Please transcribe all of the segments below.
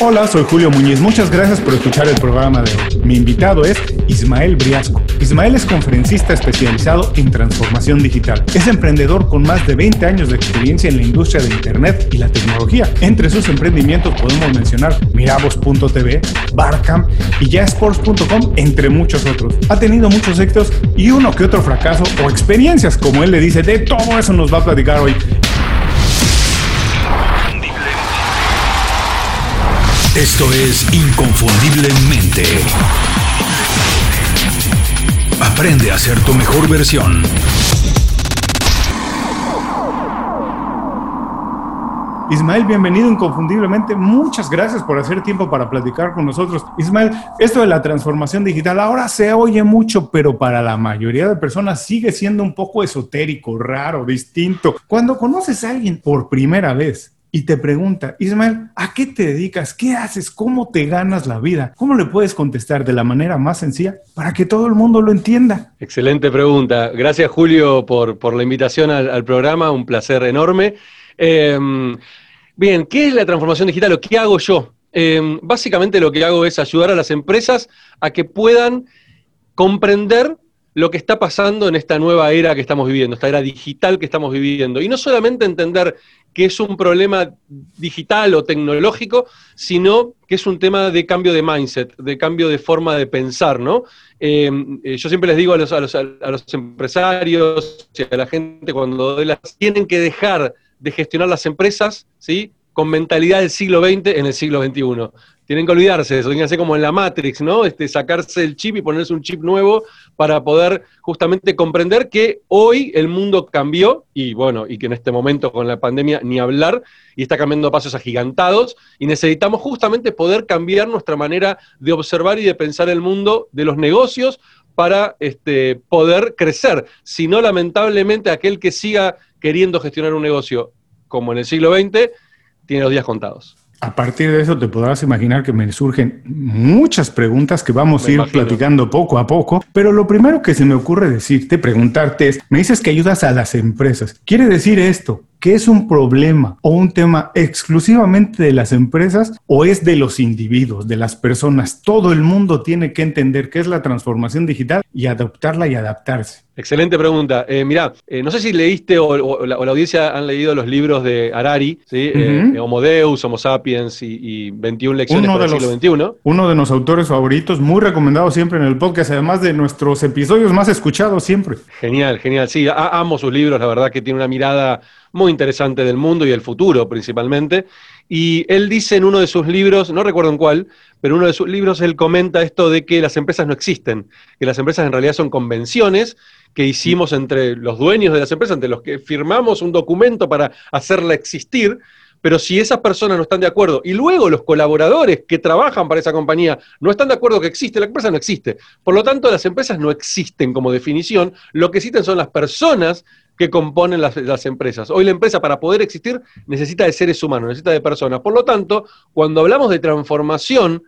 Hola, soy Julio Muñiz. Muchas gracias por escuchar el programa de hoy. Mi invitado es Ismael Briasco. Ismael es conferencista especializado en transformación digital. Es emprendedor con más de 20 años de experiencia en la industria de Internet y la tecnología. Entre sus emprendimientos podemos mencionar Mirabos.tv, Barcamp y yasports.com, entre muchos otros. Ha tenido muchos éxitos y uno que otro fracaso o experiencias, como él le dice. De todo eso nos va a platicar hoy. Esto es Inconfundiblemente. Aprende a ser tu mejor versión. Ismael, bienvenido inconfundiblemente. Muchas gracias por hacer tiempo para platicar con nosotros. Ismael, esto de la transformación digital ahora se oye mucho, pero para la mayoría de personas sigue siendo un poco esotérico, raro, distinto. Cuando conoces a alguien por primera vez y te pregunta, Ismael, ¿a qué te dedicas? ¿Qué haces? ¿Cómo te ganas la vida? ¿Cómo le puedes contestar de la manera más sencilla para que todo el mundo lo entienda? Excelente pregunta. Gracias, Julio, por, la invitación al, programa. Un placer enorme. Em, bien, ¿qué es la transformación digital o qué hago yo? Em, básicamente lo que hago es ayudar a las empresas a que puedan comprender lo que está pasando en esta nueva era que estamos viviendo, esta era digital que estamos viviendo. Y no solamente entender que es un problema digital o tecnológico, sino que es un tema de cambio de mindset, de cambio de forma de pensar, ¿no? Eh, eh, yo siempre les digo a los, a los, a los empresarios y a la gente cuando tienen que dejar de gestionar las empresas, ¿sí? con mentalidad del siglo XX en el siglo XXI. Tienen que olvidarse de eso, hacer como en la Matrix, ¿no? Este, sacarse el chip y ponerse un chip nuevo para poder justamente comprender que hoy el mundo cambió y bueno, y que en este momento con la pandemia ni hablar y está cambiando a pasos agigantados y necesitamos justamente poder cambiar nuestra manera de observar y de pensar el mundo de los negocios para este, poder crecer. Si no, lamentablemente, aquel que siga queriendo gestionar un negocio como en el siglo XX, tiene los días contados. A partir de eso te podrás imaginar que me surgen muchas preguntas que vamos a ir platicando poco a poco, pero lo primero que se me ocurre decirte, preguntarte es, me dices que ayudas a las empresas. ¿Quiere decir esto que es un problema o un tema exclusivamente de las empresas o es de los individuos, de las personas? Todo el mundo tiene que entender qué es la transformación digital y adoptarla y adaptarse. Excelente pregunta. Eh, mirá, eh, no sé si leíste o, la, audiencia han leído los libros de Harari, ¿sí? Eh, Homo Deus, Homo Sapiens y, 21 lecciones uno siglo XXI. Uno de los autores favoritos, muy recomendado siempre en el podcast, además de nuestros episodios más escuchados siempre. Genial, genial. Sí, amo sus libros, la verdad que tiene una mirada muy interesante del mundo y el futuro principalmente. Y él dice en uno de sus libros, no recuerdo en cuál, pero en uno de sus libros él comenta esto de que las empresas no existen, que las empresas en realidad son convenciones que hicimos entre los dueños de las empresas, entre los que firmamos un documento para hacerla existir, pero si esas personas no están de acuerdo y luego los colaboradores que trabajan para esa compañía no están de acuerdo que existe, la empresa no existe. Por lo tanto, las empresas no existen como definición, lo que existen son las personas que componen las, las, empresas. Hoy la empresa para poder existir necesita de seres humanos, necesita de personas. Por lo tanto, cuando hablamos de transformación,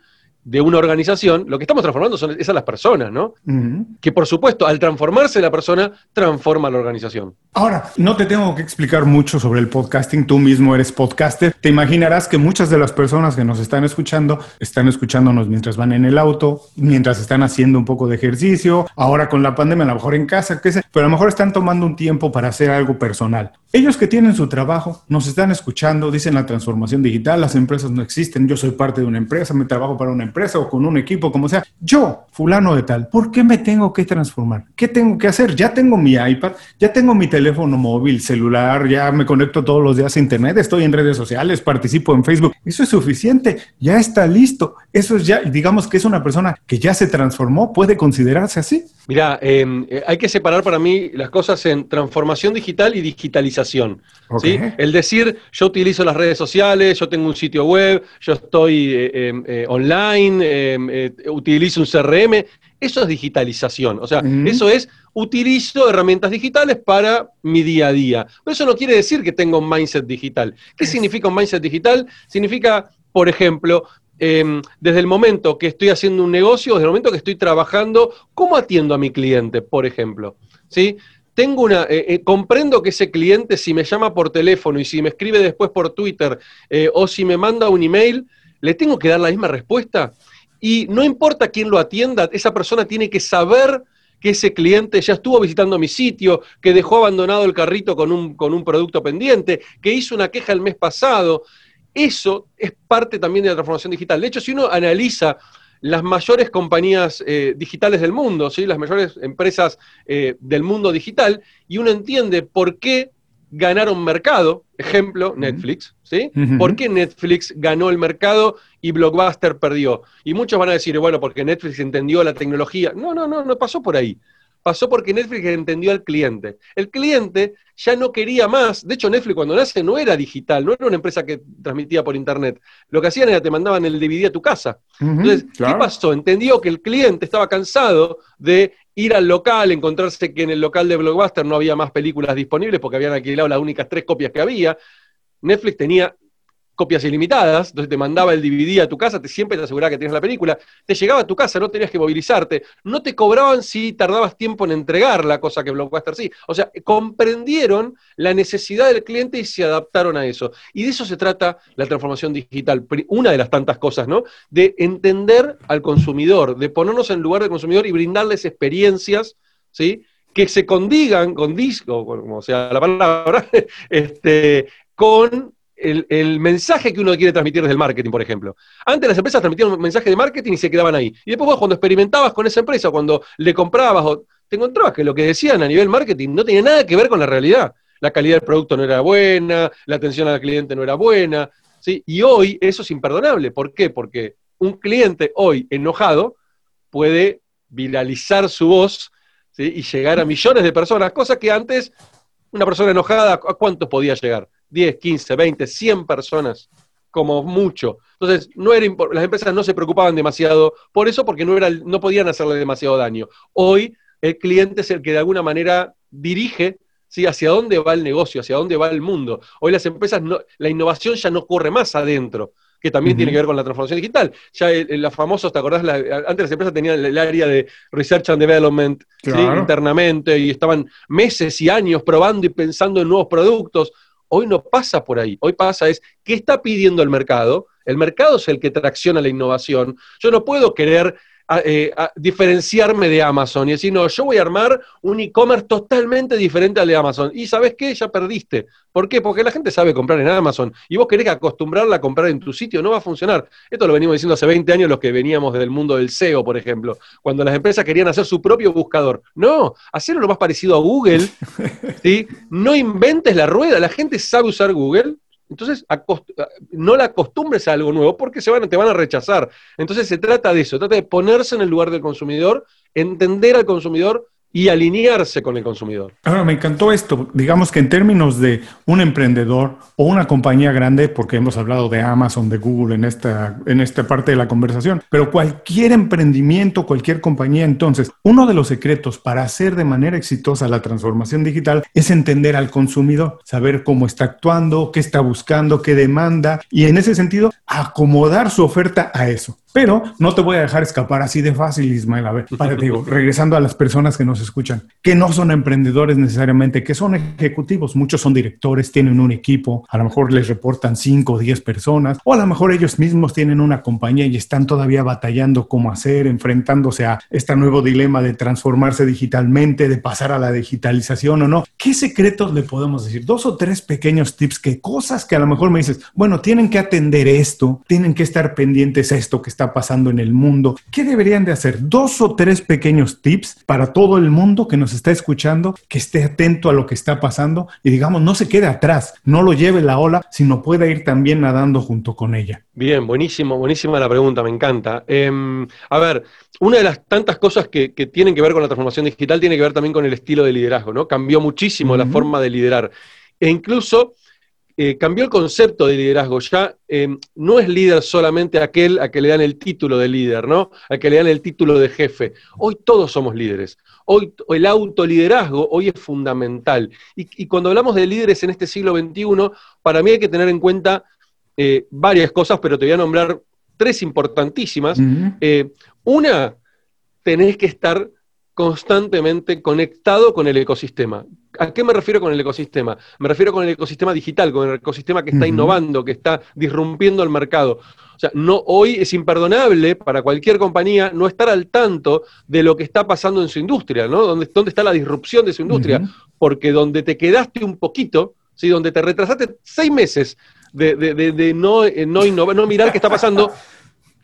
de una organización, lo que estamos transformando son esas las personas, ¿no? Que por supuesto, al transformarse la persona, transforma la organización. Ahora, no te tengo que explicar mucho sobre el podcasting, tú mismo eres podcaster. Te imaginarás que muchas de las personas que nos están escuchando están escuchándonos mientras van en el auto, mientras están haciendo un poco de ejercicio, ahora con la pandemia, a lo mejor en casa, qué sé, pero a lo mejor están tomando un tiempo para hacer algo personal. Ellos que tienen su trabajo, nos están escuchando, dicen la transformación digital, las empresas no existen, yo soy parte de una empresa, me trabajo para una empresa o con un equipo, como sea. Yo, fulano de tal, ¿por qué me tengo que transformar? ¿Qué tengo que hacer? Ya tengo mi iPad, ya tengo mi teléfono móvil, celular, ya me conecto todos los días a Internet, estoy en redes sociales, participo en Facebook. Eso es suficiente, ya está listo. Eso es ya, digamos que es una persona que ya se transformó, puede considerarse así. Mira, em, eh, hay que separar para mí las cosas en transformación digital y digitalización. ¿sí? El decir, yo utilizo las redes sociales, yo tengo un sitio web, yo estoy eh, em, eh, online, em, utilizo un CRM, eso es digitalización. O sea, eso es, utilizo herramientas digitales para mi día a día. Pero eso no quiere decir que tengo un mindset digital. ¿Qué significa un mindset digital? Significa, por ejemplo, Em, desde el momento que estoy haciendo un negocio, desde el momento que estoy trabajando, ¿cómo atiendo a mi cliente, por ejemplo? ¿Sí? Tengo una, eh, eh, comprendo que ese cliente, si me llama por teléfono y si me escribe después por Twitter eh, o si me manda un email, le tengo que dar la misma respuesta. Y no importa quién lo atienda, esa persona tiene que saber que ese cliente ya estuvo visitando mi sitio, que dejó abandonado el carrito con un, con un producto pendiente, que hizo una queja el mes pasado. Eso es parte también de la transformación digital. De hecho, si uno analiza las mayores compañías eh, digitales del mundo, ¿sí? las mayores empresas eh, del mundo digital, y uno entiende por qué ganaron mercado, ejemplo, Netflix, ¿sí? ¿Por qué Netflix ganó el mercado y Blockbuster perdió? Y muchos van a decir, bueno, porque Netflix entendió la tecnología. No, no, no, no pasó por ahí pasó porque Netflix entendió al cliente. El cliente ya no quería más. De hecho, Netflix cuando nace no era digital, no era una empresa que transmitía por internet. Lo que hacían era te mandaban el DVD a tu casa. Entonces, ¿qué pasó? Entendió que el cliente estaba cansado de ir al local, encontrarse que en el local de Blockbuster no había más películas disponibles porque habían alquilado las únicas tres copias que había. Netflix tenía copias ilimitadas, entonces te mandaba el DVD a tu casa, te siempre te aseguraba que tenías la película, te llegaba a tu casa, no tenías que movilizarte, no te cobraban si tardabas tiempo en entregarla, cosa que Blockbuster sí. O sea, comprendieron la necesidad del cliente y se adaptaron a eso. Y de eso se trata la transformación digital, una de las tantas cosas, ¿no? De entender al consumidor, de ponernos en lugar del consumidor y brindarles experiencias, ¿sí? que se condigan con disco, como sea la palabra, este, con el, mensaje que uno quiere transmitir desde el marketing, por ejemplo. Antes las empresas transmitían un mensaje de marketing y se quedaban ahí. Y después vos cuando experimentabas con esa empresa, cuando le comprabas, o, te encontrabas que lo que decían a nivel marketing no tenía nada que ver con la realidad. La calidad del producto no era buena, la atención al cliente no era buena. ¿sí? Y hoy eso es imperdonable. ¿Por qué? Porque un cliente hoy enojado puede viralizar su voz y llegar a millones de personas, cosa que antes una persona enojada, ¿a cuántos podía llegar? 10, 15, 20, 100 personas, como mucho. Entonces, no era las empresas no se preocupaban demasiado por eso porque no, era, no podían hacerle demasiado daño. Hoy el cliente es el que de alguna manera dirige ¿sí? hacia dónde va el negocio, hacia dónde va el mundo. Hoy las empresas, no, la innovación ya no corre más adentro que también tiene que ver con la transformación digital. Ya los famosos, ¿te acordás? antes las empresas tenían el área de Research and Development internamente y estaban meses y años probando y pensando en nuevos productos. Hoy no pasa por ahí. Hoy pasa es, ¿qué está pidiendo el mercado? El mercado es el que tracciona la innovación. Yo no puedo querer eh, diferenciarme de Amazon y decir, no, yo voy a armar un e-commerce totalmente diferente al de Amazon. Y sabes qué, ya perdiste. ¿Por qué? Porque la gente sabe comprar en Amazon y vos querés acostumbrarla a comprar en tu sitio, no va a funcionar. Esto lo venimos diciendo hace 20 años los que veníamos del mundo del SEO, por ejemplo, cuando las empresas querían hacer su propio buscador. No, hacerlo lo más parecido a Google, ¿sí? no inventes la rueda, la gente sabe usar Google, entonces, no la acostumbres a algo nuevo porque se van, te van a rechazar. Entonces, se trata de eso, trata de ponerse en el lugar del consumidor, entender al consumidor y alinearse con el consumidor. Ahora, me encantó esto. Digamos que en términos de un emprendedor o una compañía grande, porque hemos hablado de Amazon, de Google en esta, en esta parte de la conversación, pero cualquier emprendimiento, cualquier compañía, entonces, uno de los secretos para hacer de manera exitosa la transformación digital es entender al consumidor, saber cómo está actuando, qué está buscando, qué demanda, y en ese sentido, acomodar su oferta a eso. Pero no te voy a dejar escapar así de fácil, Ismael. A ver, para, digo, regresando a las personas que nos escuchan, que no son emprendedores necesariamente, que son ejecutivos. Muchos son directores, tienen un equipo, a lo mejor les reportan 5 o 10 personas, o a lo mejor ellos mismos tienen una compañía y están todavía batallando cómo hacer, enfrentándose a este nuevo dilema de transformarse digitalmente, de pasar a la digitalización o no. ¿Qué secretos le podemos decir? Dos o tres pequeños tips, que cosas que a lo mejor me dices, bueno, tienen que atender esto, tienen que estar pendientes a esto que está pasando en el mundo. ¿Qué deberían de hacer? Dos o tres pequeños tips para todo el mundo que nos está escuchando, que esté atento a lo que está pasando y digamos, no se quede atrás, no lo lleve la ola, sino pueda ir también nadando junto con ella. Bien, buenísimo, buenísima la pregunta, me encanta. Em, a ver, una de las tantas cosas que, tienen que ver con la transformación digital tiene que ver también con el estilo de liderazgo, ¿no? Cambió muchísimo la forma de liderar. E incluso eh, cambió el concepto de liderazgo. Ya em, no es líder solamente aquel a que le dan el título de líder, ¿no? A que le dan el título de jefe. Hoy todos somos líderes. Hoy el autoliderazgo hoy es fundamental. Y, cuando hablamos de líderes en este siglo XXI, para mí hay que tener en cuenta eh, varias cosas, pero te voy a nombrar tres importantísimas. Eh, una, tenés que estar constantemente conectado con el ecosistema. ¿A qué me refiero con el ecosistema? Me refiero con el ecosistema digital, con el ecosistema que está innovando, que está disrumpiendo el mercado. O sea, no, hoy es imperdonable para cualquier compañía no estar al tanto de lo que está pasando en su industria, ¿no? ¿Dónde, dónde está la disrupción de su industria? Porque donde te quedaste un poquito, ¿sí? donde te retrasaste seis meses de, no, eh, no, no mirar qué está pasando,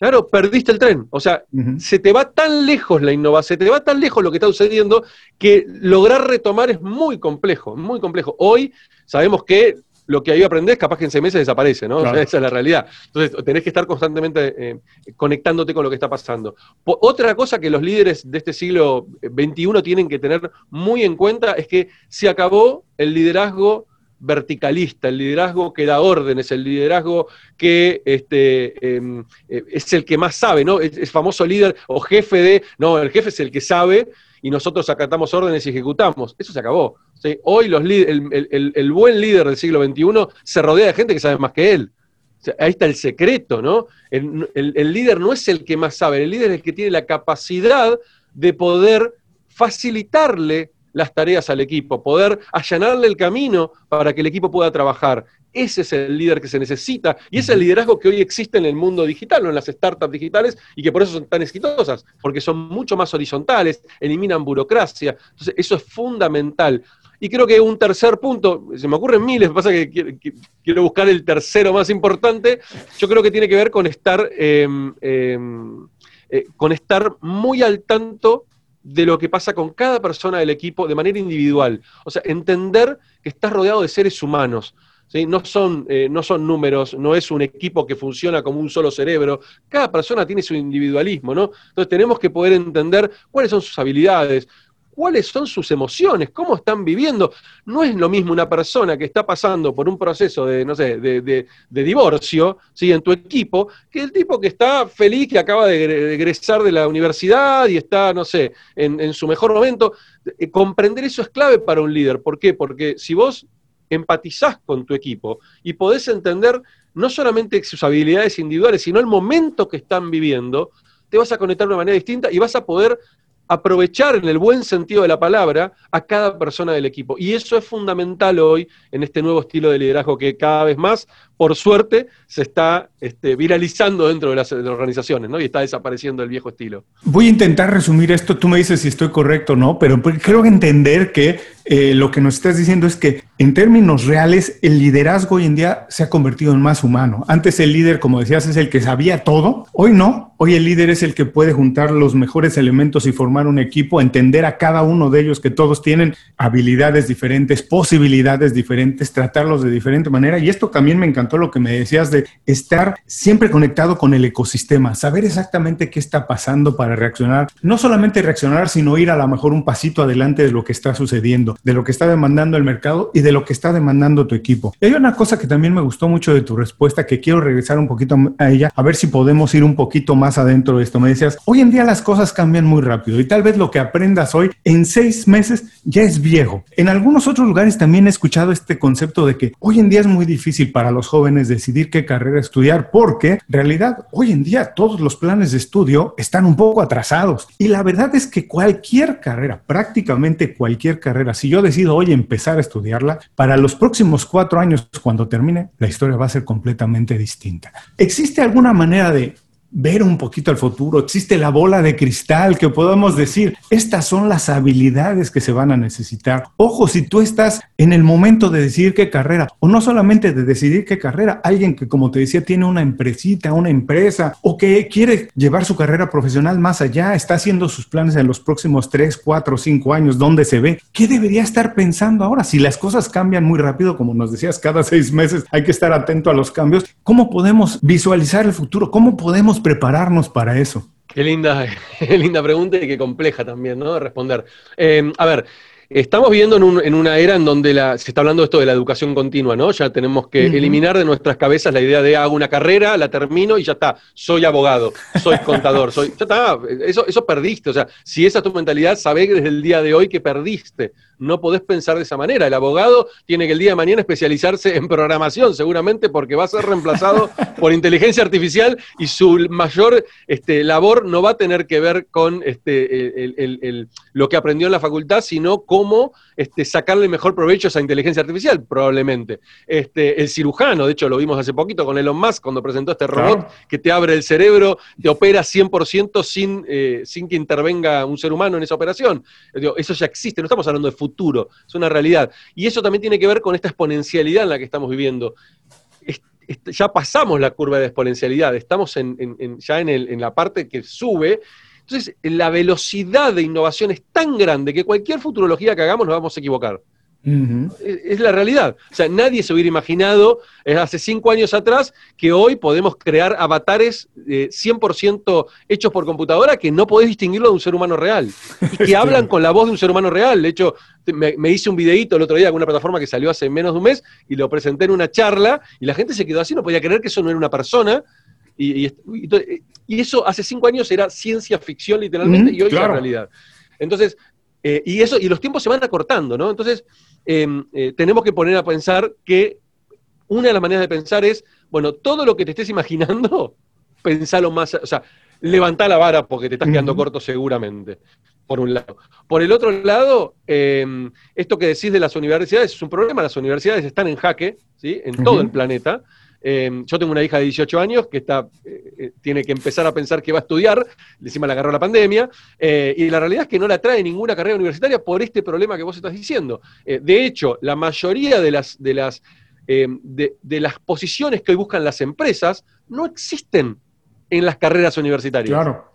Claro, perdiste el tren. O sea, se te va tan lejos la innovación, se te va tan lejos lo que está sucediendo que lograr retomar es muy complejo, muy complejo. Hoy sabemos que lo que ahí aprendes capaz que en seis meses desaparece, ¿no? esa es la realidad. Entonces, tenés que estar constantemente eh, conectándote con lo que está pasando. otra cosa que los líderes de este siglo XXI tienen que tener muy en cuenta es que se acabó el liderazgo verticalista, el liderazgo que da órdenes, el liderazgo que este, em, eh, es el que más sabe, ¿no? Es, famoso líder o jefe de, no, el jefe es el que sabe y nosotros acatamos órdenes y ejecutamos. Eso se acabó. Hoy los el, el, buen líder del siglo XXI se rodea de gente que sabe más que él. ahí está el secreto, ¿no? el líder no es el que más sabe, el líder es el que tiene la capacidad de poder facilitarle las tareas al equipo, poder allanarle el camino para que el equipo pueda trabajar. Ese es el líder que se necesita y es el liderazgo que hoy existe en el mundo digital, en las startups digitales y que por eso son tan exitosas, porque son mucho más horizontales, eliminan burocracia. Entonces, eso es fundamental. Y creo que un tercer punto, se me ocurren miles, pasa que quiero, buscar el tercero más importante, yo creo que tiene que ver con estar, em, em, eh, con estar muy al tanto de lo que pasa con cada persona del equipo de manera individual. O sea, entender que estás rodeado de seres humanos. ¿sí? No, son, eh, no son números, no es un equipo que funciona como un solo cerebro. Cada persona tiene su individualismo, ¿no? Entonces tenemos que poder entender cuáles son sus habilidades, cuáles son sus emociones, cómo están viviendo. No es lo mismo una persona que está pasando por un proceso de, no sé, de, divorcio, ¿sí? en tu equipo, que el tipo que está feliz, que acaba de egresar de la universidad y está, no sé, en, su mejor momento. Eh, comprender eso es clave para un líder. ¿Por qué? Porque si vos empatizás con tu equipo y podés entender no solamente sus habilidades individuales, sino el momento que están viviendo, te vas a conectar de una manera distinta y vas a poder aprovechar en el buen sentido de la palabra a cada persona del equipo. Y eso es fundamental hoy en este nuevo estilo de liderazgo que cada vez más, por suerte, se está este, viralizando dentro de las, organizaciones, ¿no? Y está desapareciendo el viejo estilo. Voy a intentar resumir esto, tú me dices si estoy correcto o no, pero creo entender que eh, lo que nos estás diciendo es que en términos reales el liderazgo hoy en día se ha convertido en más humano. Antes el líder, como decías, es el que sabía todo, hoy no, hoy el líder es el que puede juntar los mejores elementos y formar un equipo, entender a cada uno de ellos que todos tienen habilidades diferentes, posibilidades diferentes, tratarlos de diferente manera. Y esto también me encantó lo que me decías de estar siempre conectado con el ecosistema, saber exactamente qué está pasando para reaccionar, no solamente reaccionar, sino ir a lo mejor un pasito adelante de lo que está sucediendo, de lo que está demandando el mercado y de lo que está demandando tu equipo. Y hay una cosa que también me gustó mucho de tu respuesta, que quiero regresar un poquito a ella, a ver si podemos ir un poquito más adentro de esto. Me decías, hoy en día las cosas cambian muy rápido y tal vez lo que aprendas hoy en seis meses ya es viejo. En algunos otros lugares también he escuchado este concepto de que hoy en día es muy difícil para los jóvenes decidir qué carrera estudiar porque en realidad hoy en día todos los planes de estudio están un poco atrasados. Y la verdad es que cualquier carrera, prácticamente cualquier carrera, si yo decido hoy empezar a estudiarla, para los próximos cuatro años cuando termine, la historia va a ser completamente distinta. ¿Existe alguna manera de ver un poquito al futuro, existe la bola de cristal que podemos decir, estas son las habilidades que se van a necesitar. Ojo, si tú estás en el momento de decidir qué carrera, o no solamente de decidir qué carrera, alguien que como te decía tiene una empresita, una empresa, o que quiere llevar su carrera profesional más allá, está haciendo sus planes en los próximos 3, 4, 5 años, ¿dónde se ve? ¿Qué debería estar pensando ahora? Si las cosas cambian muy rápido, como nos decías, cada seis meses hay que estar atento a los cambios, ¿cómo podemos visualizar el futuro? ¿Cómo podemos prepararnos para eso? Qué linda, linda pregunta y qué compleja también, ¿no? De responder. Eh, a ver, Estamos viviendo en, una era en donde se está hablando esto de la educación continua, ¿no? Ya tenemos que eliminar de nuestras cabezas la idea de hago una carrera, la termino y ya está, soy abogado, soy contador, soy. Ya está, eso, eso perdiste. O sea, si esa es tu mentalidad, sabés desde el día de hoy que perdiste no podés pensar de esa manera. El abogado tiene que el día de mañana especializarse en programación, seguramente porque va a ser reemplazado por inteligencia artificial y su mayor este, labor no va a tener que ver con este, lo que aprendió en la facultad, sino cómo este, sacarle mejor provecho a esa inteligencia artificial, probablemente. Este, el cirujano, de hecho lo vimos hace poquito con Elon Musk cuando presentó este robot que te abre el cerebro, te opera 100% sin, eh, sin que intervenga un ser humano en esa operación. Eso ya existe, no estamos hablando de futuro, es una realidad. Y eso también tiene que ver con esta exponencialidad en la que estamos viviendo. ya pasamos la curva de exponencialidad, estamos ya en, la parte que sube. Entonces, la velocidad de innovación es tan grande que cualquier futurología que hagamos nos vamos a equivocar. Es la realidad. O sea, nadie se hubiera imaginado eh, hace cinco años atrás que hoy podemos crear avatares 100% eh, hechos por computadora que no podés distinguirlo de un ser humano real. Y que hablan con la voz de un ser humano real. De hecho, me, hice un videíto el otro día con una plataforma que salió hace menos de un mes y lo presenté en una charla y la gente se quedó así, no podía creer que eso no era una persona. Y, eso hace cinco años era ciencia ficción literalmente y hoy es la realidad. Entonces, eh, y eso, y los tiempos se van acortando, ¿no? Entonces, Em, eh, tenemos que poner a pensar que una de las maneras de pensar es, bueno, todo lo que te estés imaginando, pensalo más, o sea, levantá la vara porque te estás quedando corto seguramente, por un lado. Por el otro lado, em, esto que decís de las universidades es un problema, las universidades están en jaque, ¿sí? En todo el planeta. Em, yo tengo una hija de 18 años que está, eh, eh, tiene que empezar a pensar que va a estudiar, encima la agarró la pandemia, eh, y la realidad es que no la trae ninguna carrera universitaria por este problema que vos estás diciendo. de hecho, la mayoría de las, de, las, em, de, las posiciones que hoy buscan las empresas no existen en las carreras universitarias. Claro.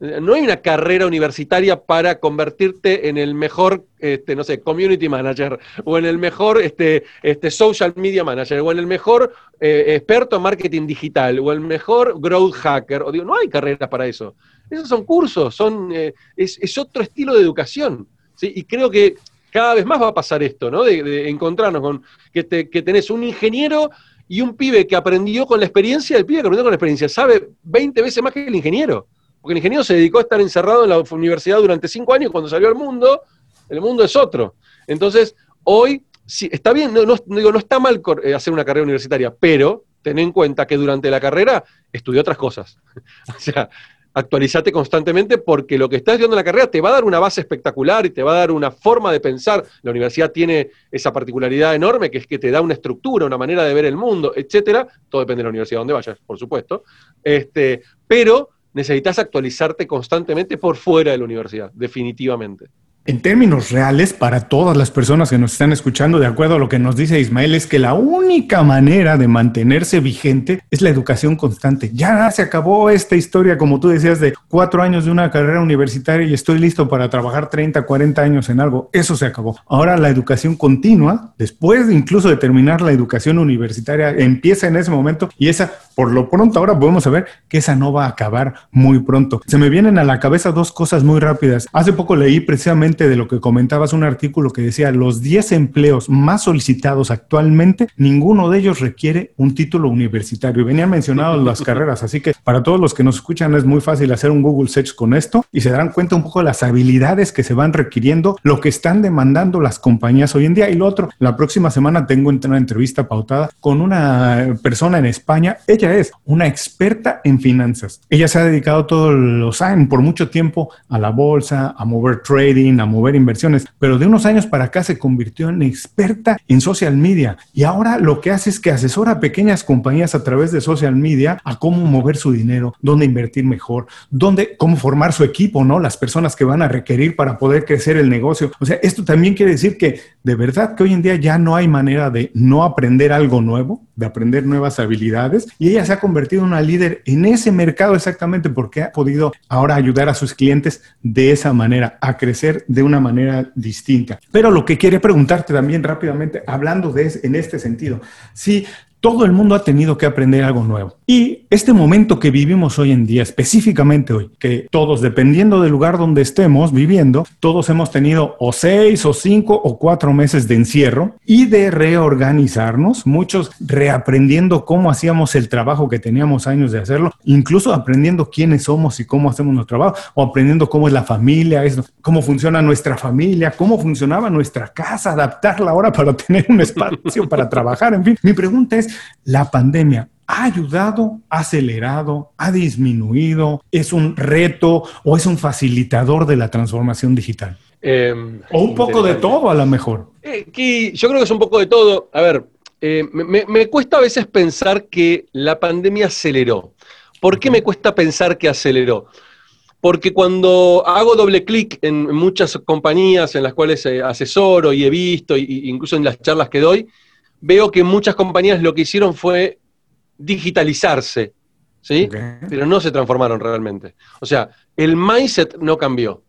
No hay una carrera universitaria para convertirte en el mejor, este, no sé, community manager, o en el mejor este, este, social media manager, o en el mejor eh, experto en marketing digital, o el mejor growth hacker. O digo, no hay carreras para eso. Esos son cursos, son, eh, es, otro estilo de educación. Y creo que cada vez más va a pasar esto, ¿no? De, encontrarnos con que, que tenés un ingeniero y un pibe que aprendió con la experiencia, el pibe que aprendió con la experiencia sabe 20 veces más que el ingeniero. Porque el ingeniero se dedicó a estar encerrado en la universidad durante cinco años, cuando salió al mundo, el mundo es otro. Entonces, hoy, sí, está bien, no, digo, no está mal eh, hacer una carrera universitaria, pero ten en cuenta que durante la carrera estudió otras cosas. o sea, actualizate constantemente porque lo que estás estudiando en la carrera te va a dar una base espectacular y te va a dar una forma de pensar. La universidad tiene esa particularidad enorme que es que te da una estructura, una manera de ver el mundo, etcétera. Todo depende de la universidad donde vayas, por supuesto. Este, pero necesitas actualizarte constantemente por fuera de la universidad, definitivamente. En términos reales, para todas las personas que nos están escuchando, de acuerdo a lo que nos dice Ismael, es que la única manera de mantenerse vigente es la educación constante. Ya se acabó esta historia, como tú decías, de cuatro años de una carrera universitaria y estoy listo para trabajar 30, 40 años en algo. Eso se acabó. Ahora la educación continua, después incluso de terminar la educación universitaria, empieza en ese momento y esa, por lo pronto, ahora podemos saber que esa no va a acabar muy pronto. Se me vienen a la cabeza dos cosas muy rápidas. Hace poco leí precisamente de lo que comentabas, un artículo que decía los 10 empleos más solicitados actualmente, ninguno de ellos requiere un título universitario. Y venían mencionados las carreras, así que para todos los que nos escuchan es muy fácil hacer un Google Search con esto y se darán cuenta un poco de las habilidades que se van requiriendo, lo que están demandando las compañías hoy en día. Y lo otro, la próxima semana tengo una entrevista pautada con una persona en España. Ella es una experta en finanzas. Ella se ha dedicado todos los años, por mucho tiempo, a la bolsa, a mover trading, a mover inversiones, pero de unos años para acá se convirtió en experta en social media y ahora lo que hace es que asesora a pequeñas compañías a través de social media a cómo mover su dinero, dónde invertir mejor, dónde, cómo formar su equipo, ¿no? Las personas que van a requerir para poder crecer el negocio. O sea, esto también quiere decir que de verdad que hoy en día ya no hay manera de no aprender algo nuevo, de aprender nuevas habilidades y ella se ha convertido en una líder en ese mercado exactamente porque ha podido ahora ayudar a sus clientes de esa manera a crecer de una manera distinta. Pero lo que quiere preguntarte también rápidamente, hablando de en este sentido, si todo el mundo ha tenido que aprender algo nuevo. Y este momento que vivimos hoy en día, específicamente hoy, que todos, dependiendo del lugar donde estemos viviendo, todos hemos tenido o seis o cinco o cuatro meses de encierro y de reorganizarnos, muchos reaprendiendo cómo hacíamos el trabajo que teníamos años de hacerlo, incluso aprendiendo quiénes somos y cómo hacemos nuestro trabajo, o aprendiendo cómo es la familia, cómo funciona nuestra familia, cómo funcionaba nuestra casa, adaptarla ahora para tener un espacio para trabajar. En fin, mi pregunta es, la pandemia ¿Ha ayudado, ha acelerado, ha disminuido? ¿Es un reto o es un facilitador de la transformación digital? Em, o un poco de todo a lo mejor. Eh, yo creo que es un poco de todo. A ver, eh, me, cuesta a veces pensar que la pandemia aceleró. ¿Por qué me cuesta pensar que aceleró? Porque cuando hago doble clic en muchas compañías en las cuales eh, asesoro y he visto, incluso en las charlas que doy, veo que muchas compañías lo que hicieron fue digitalizarse, ¿sí? Pero no se transformaron realmente. O sea, el mindset no cambió.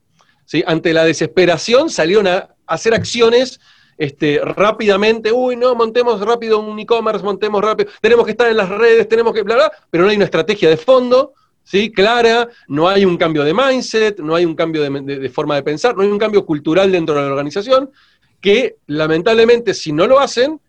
¿sí? Ante la desesperación salieron a hacer acciones este, rápidamente, uy, no, montemos rápido un e-commerce, montemos rápido, tenemos que estar en las redes, tenemos que, bla, bla, pero no hay una estrategia de fondo, ¿sí? Clara, no hay un cambio de mindset, no hay un cambio de, forma de pensar, no hay un cambio cultural dentro de la organización, que lamentablemente si no lo hacen,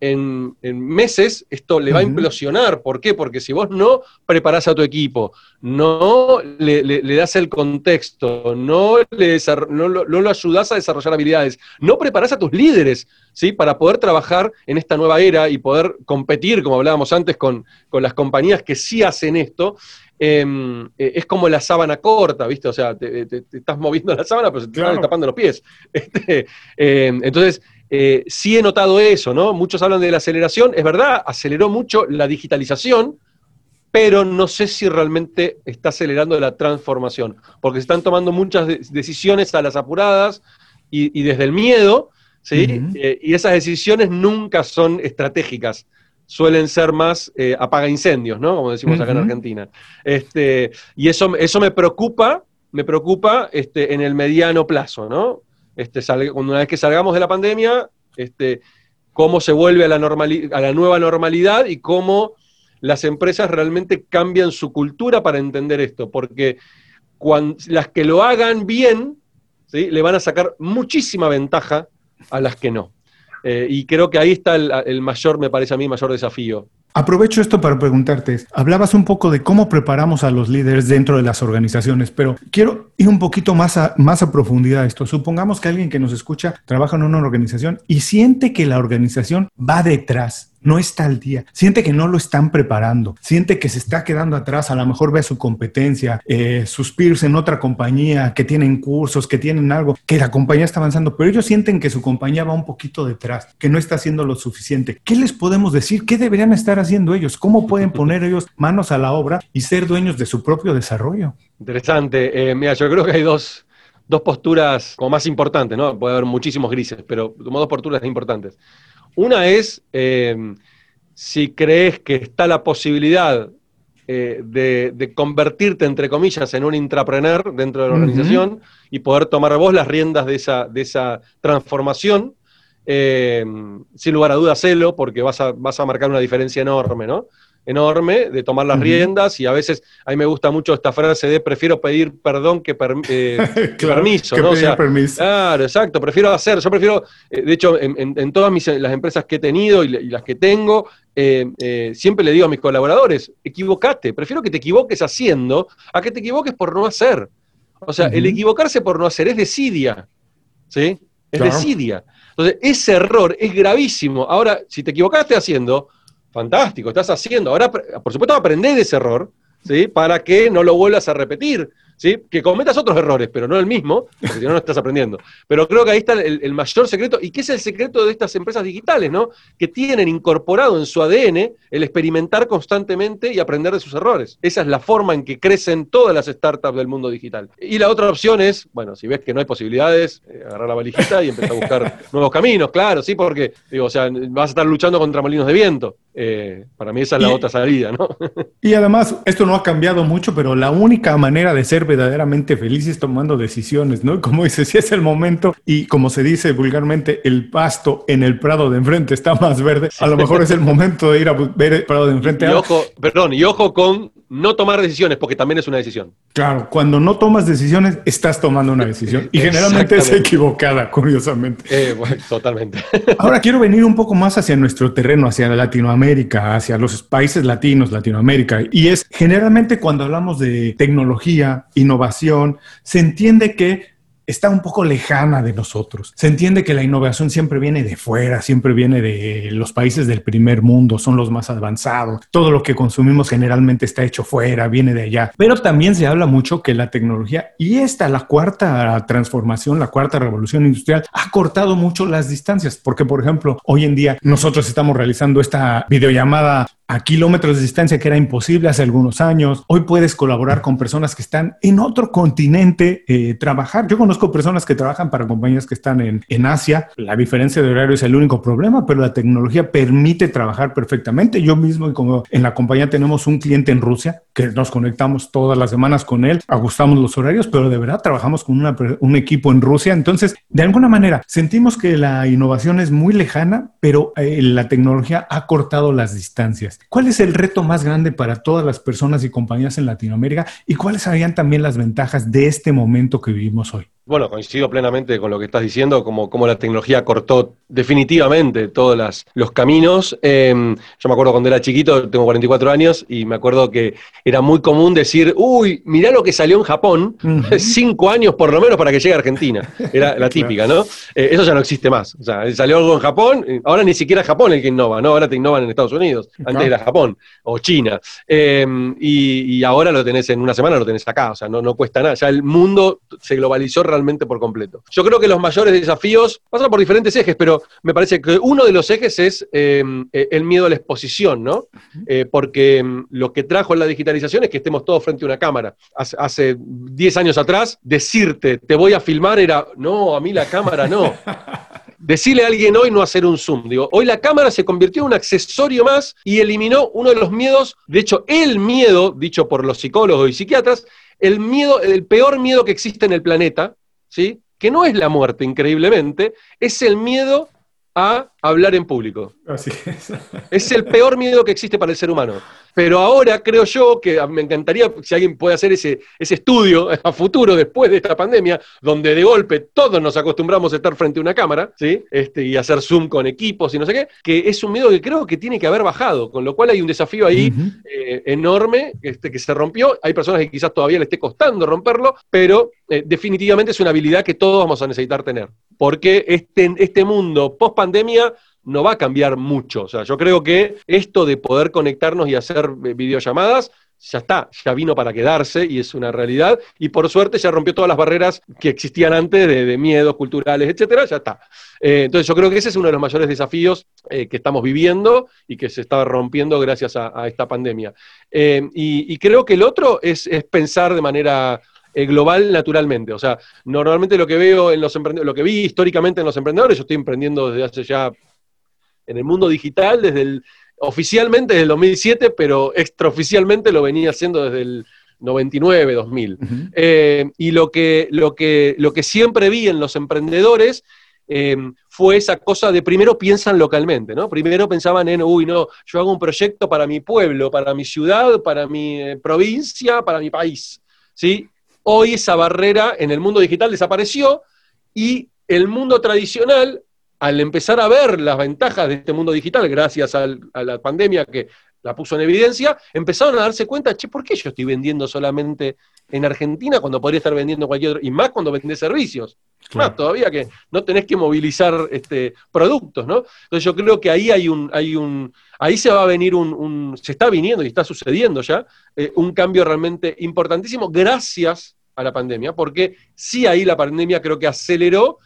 en, meses esto le va a implosionar. ¿Por qué? Porque si vos no preparás a tu equipo, no le, das el contexto, no, le, no, lo, ayudás a desarrollar habilidades, no preparás a tus líderes ¿sí? para poder trabajar en esta nueva era y poder competir, como hablábamos antes, con, las compañías que sí hacen esto, em, eh, es como la sábana corta, ¿viste? O sea, te, estás moviendo la sábana, pero se te están tapando los pies. Este, em, entonces, eh, sí he notado eso, ¿no? Muchos hablan de la aceleración, es verdad, aceleró mucho la digitalización, pero no sé si realmente está acelerando la transformación, porque se están tomando muchas decisiones a las apuradas y, desde el miedo, ¿sí? Eh, y esas decisiones nunca son estratégicas, suelen ser más eh, apaga incendios, ¿no? Como decimos acá en Argentina. Este, y eso, eso me preocupa, me preocupa este, en el mediano plazo, ¿no? Este, una vez que salgamos de la pandemia, este, cómo se vuelve a la, a la nueva normalidad y cómo las empresas realmente cambian su cultura para entender esto, porque cuando, las que lo hagan bien, ¿sí? le van a sacar muchísima ventaja a las que no. Eh, y creo que ahí está el, el, mayor, me parece a mí, mayor desafío. Aprovecho esto para preguntarte, hablabas un poco de cómo preparamos a los líderes dentro de las organizaciones, pero quiero ir un poquito más a, más a profundidad a esto. Supongamos que alguien que nos escucha trabaja en una organización y siente que la organización va detrás no está al día, siente que no lo están preparando, siente que se está quedando atrás, a lo mejor ve su competencia, eh, sus peers en otra compañía que tienen cursos, que tienen algo, que la compañía está avanzando, pero ellos sienten que su compañía va un poquito detrás, que no está haciendo lo suficiente. ¿Qué les podemos decir? ¿Qué deberían estar haciendo ellos? ¿Cómo pueden poner ellos manos a la obra y ser dueños de su propio desarrollo? Interesante. Eh, mira, yo creo que hay dos, posturas como más importantes, ¿no? Puede haber muchísimos grises, pero como dos posturas importantes. Una es em, si crees que está la posibilidad eh, de, convertirte, entre comillas, en un intrapreneur dentro de la organización y poder tomar vos las riendas de esa, de esa transformación. Em, sin lugar a dudas, celo, porque vas a, vas a marcar una diferencia enorme, ¿no? Enorme de tomar las riendas y a veces a mí me gusta mucho esta frase de prefiero pedir perdón que, eh, permiso, ¿no? Claro, exacto, prefiero hacer, yo prefiero, eh, de hecho, en, todas mis, las empresas que he tenido y, las que tengo, eh, siempre le digo a mis colaboradores, equivocate, prefiero que te equivoques haciendo a que te equivoques por no hacer. O sea, el equivocarse por no hacer es desidia, ¿sí? Es desidia. Entonces, ese error es gravísimo. Ahora, si te equivocaste haciendo, fantástico, estás haciendo. Ahora, por supuesto, aprendés de ese error, ¿sí? Para que no lo vuelvas a repetir. ¿sí? Que cometas otros errores, pero no el mismo, porque si no, no estás aprendiendo. Pero creo que ahí está el, mayor secreto, y que es el secreto de estas empresas digitales, ¿no? Que tienen incorporado en su ADN el experimentar constantemente y aprender de sus errores. Esa es la forma en que crecen todas las startups del mundo digital. Y la otra opción es, bueno, si ves que no hay posibilidades, eh, agarrar la valijita y empezar a buscar nuevos caminos, claro, sí, porque, digo, o sea, vas a estar luchando contra molinos de viento. Eh, para mí esa es la otra salida, ¿no? y además, esto no ha cambiado mucho, pero la única manera de ser verdaderamente felices tomando decisiones, ¿no? Como dice, si es el momento y como se dice vulgarmente, el pasto en el prado de enfrente está más verde, a lo mejor es el momento de ir a ver el prado de enfrente. Y ojo, perdón, y ojo con no tomar decisiones, porque también es una decisión. Claro, cuando no tomas decisiones, estás tomando una decisión. Y generalmente es equivocada, curiosamente. Eh, totalmente. Ahora quiero venir un poco más hacia nuestro terreno, hacia Latinoamérica, hacia los países latinos, Latinoamérica. Y es generalmente cuando hablamos de tecnología, innovación, se entiende que está un poco lejana de nosotros. Se entiende que la innovación siempre viene de fuera, siempre viene de los países del primer mundo, son los más avanzados. Todo lo que consumimos generalmente está hecho fuera, viene de allá. Pero también se habla mucho que la tecnología y esta, la cuarta transformación, la cuarta revolución industrial, ha cortado mucho las distancias. Porque, por ejemplo, hoy en día nosotros estamos realizando esta videollamada a kilómetros de distancia que era imposible hace algunos años. Hoy puedes colaborar con personas que están en otro continente, eh, trabajar. Yo conozco personas que trabajan para compañías que están en, en Asia. La diferencia de horario es el único problema, pero la tecnología permite trabajar perfectamente. Yo mismo, como en la compañía tenemos un cliente en Rusia que nos conectamos todas las semanas con él, ajustamos los horarios, pero de verdad trabajamos con un equipo en Rusia. Entonces, de alguna manera, sentimos que la innovación es muy lejana, pero eh, la tecnología ha cortado las distancias. ¿Cuál es el reto más grande para todas las personas y compañías en Latinoamérica y cuáles serían también las ventajas de este momento que vivimos hoy? Bueno, coincido plenamente con lo que estás diciendo, como, como la tecnología cortó definitivamente todos los caminos. Em, yo me acuerdo cuando era chiquito, tengo 44 años, y me acuerdo que era muy común decir, uy, mirá lo que salió en Japón, cinco años por lo menos para que llegue a Argentina. Era la típica, ¿no? Eh, eso ya no existe más. O sea, salió algo en Japón, ahora ni siquiera Japón el que innova, ¿no? Ahora te innovan en Estados Unidos, antes era Japón o China. Em, y, ahora lo tenés en una semana, lo tenés acá, o sea, no, no cuesta nada. Ya el mundo se globalizó realmente por completo. Yo creo que los mayores desafíos pasan por diferentes ejes, pero me parece que uno de los ejes es em, e, el miedo a la exposición, ¿no? Eh, porque em, lo que trajo la digitalización es que estemos todos frente a una cámara. Hace 10 años atrás, decirte, te voy a filmar era, no, a mí la cámara no. Decirle a alguien hoy no hacer un zoom. Digo, hoy la cámara se convirtió en un accesorio más y eliminó uno de los miedos, de hecho, el miedo, dicho por los psicólogos y psiquiatras, el miedo, el peor miedo que existe en el planeta, ¿sí? que no es la muerte, increíblemente, es el miedo a hablar en público. Así es. es el peor miedo que existe para el ser humano. Pero ahora creo yo que me encantaría si alguien puede hacer ese, ese estudio a futuro después de esta pandemia, donde de golpe todos nos acostumbramos a estar frente a una cámara, ¿sí? Este, y hacer Zoom con equipos y no sé qué, que es un miedo que creo que tiene que haber bajado, con lo cual hay un desafío ahí eh, enorme este, que se rompió. Hay personas que quizás todavía le esté costando romperlo, pero eh, definitivamente es una habilidad que todos vamos a necesitar tener, porque este, este mundo post pandemia no va a cambiar mucho. O sea, yo creo que esto de poder conectarnos y hacer eh, videollamadas ya está, ya vino para quedarse y es una realidad. Y por suerte ya rompió todas las barreras que existían antes de, miedos culturales, etcétera, ya está. Eh, entonces yo creo que ese es uno de los mayores desafíos eh, que estamos viviendo y que se está rompiendo gracias a, esta pandemia. y, creo que el otro es, pensar de manera global naturalmente. O sea, normalmente lo que veo en los lo que vi históricamente en los emprendedores, yo estoy emprendiendo desde hace ya en el mundo digital desde el, oficialmente desde el 2007, pero extraoficialmente lo venía haciendo desde el 99, 2000. Eh, y lo que, lo, que, lo que siempre vi en los emprendedores eh, fue esa cosa de primero piensan localmente, ¿no? Primero pensaban en, uy, no, yo hago un proyecto para mi pueblo, para mi ciudad, para mi eh, provincia, para mi país, ¿sí? Hoy esa barrera en el mundo digital desapareció y el mundo tradicional al empezar a ver las ventajas de este mundo digital, gracias a la pandemia que la puso en evidencia, empezaron a darse cuenta, che, ¿por qué yo estoy vendiendo solamente en Argentina cuando podría estar vendiendo cualquier otro? Y más cuando vendés servicios. Más todavía que no tenés que movilizar este, productos, ¿no? Entonces yo creo que ahí hay un, hay un, ahí se va a venir un, se está viniendo y está sucediendo ya, eh, un cambio realmente importantísimo gracias a la pandemia, porque sí ahí la pandemia creo que aceleró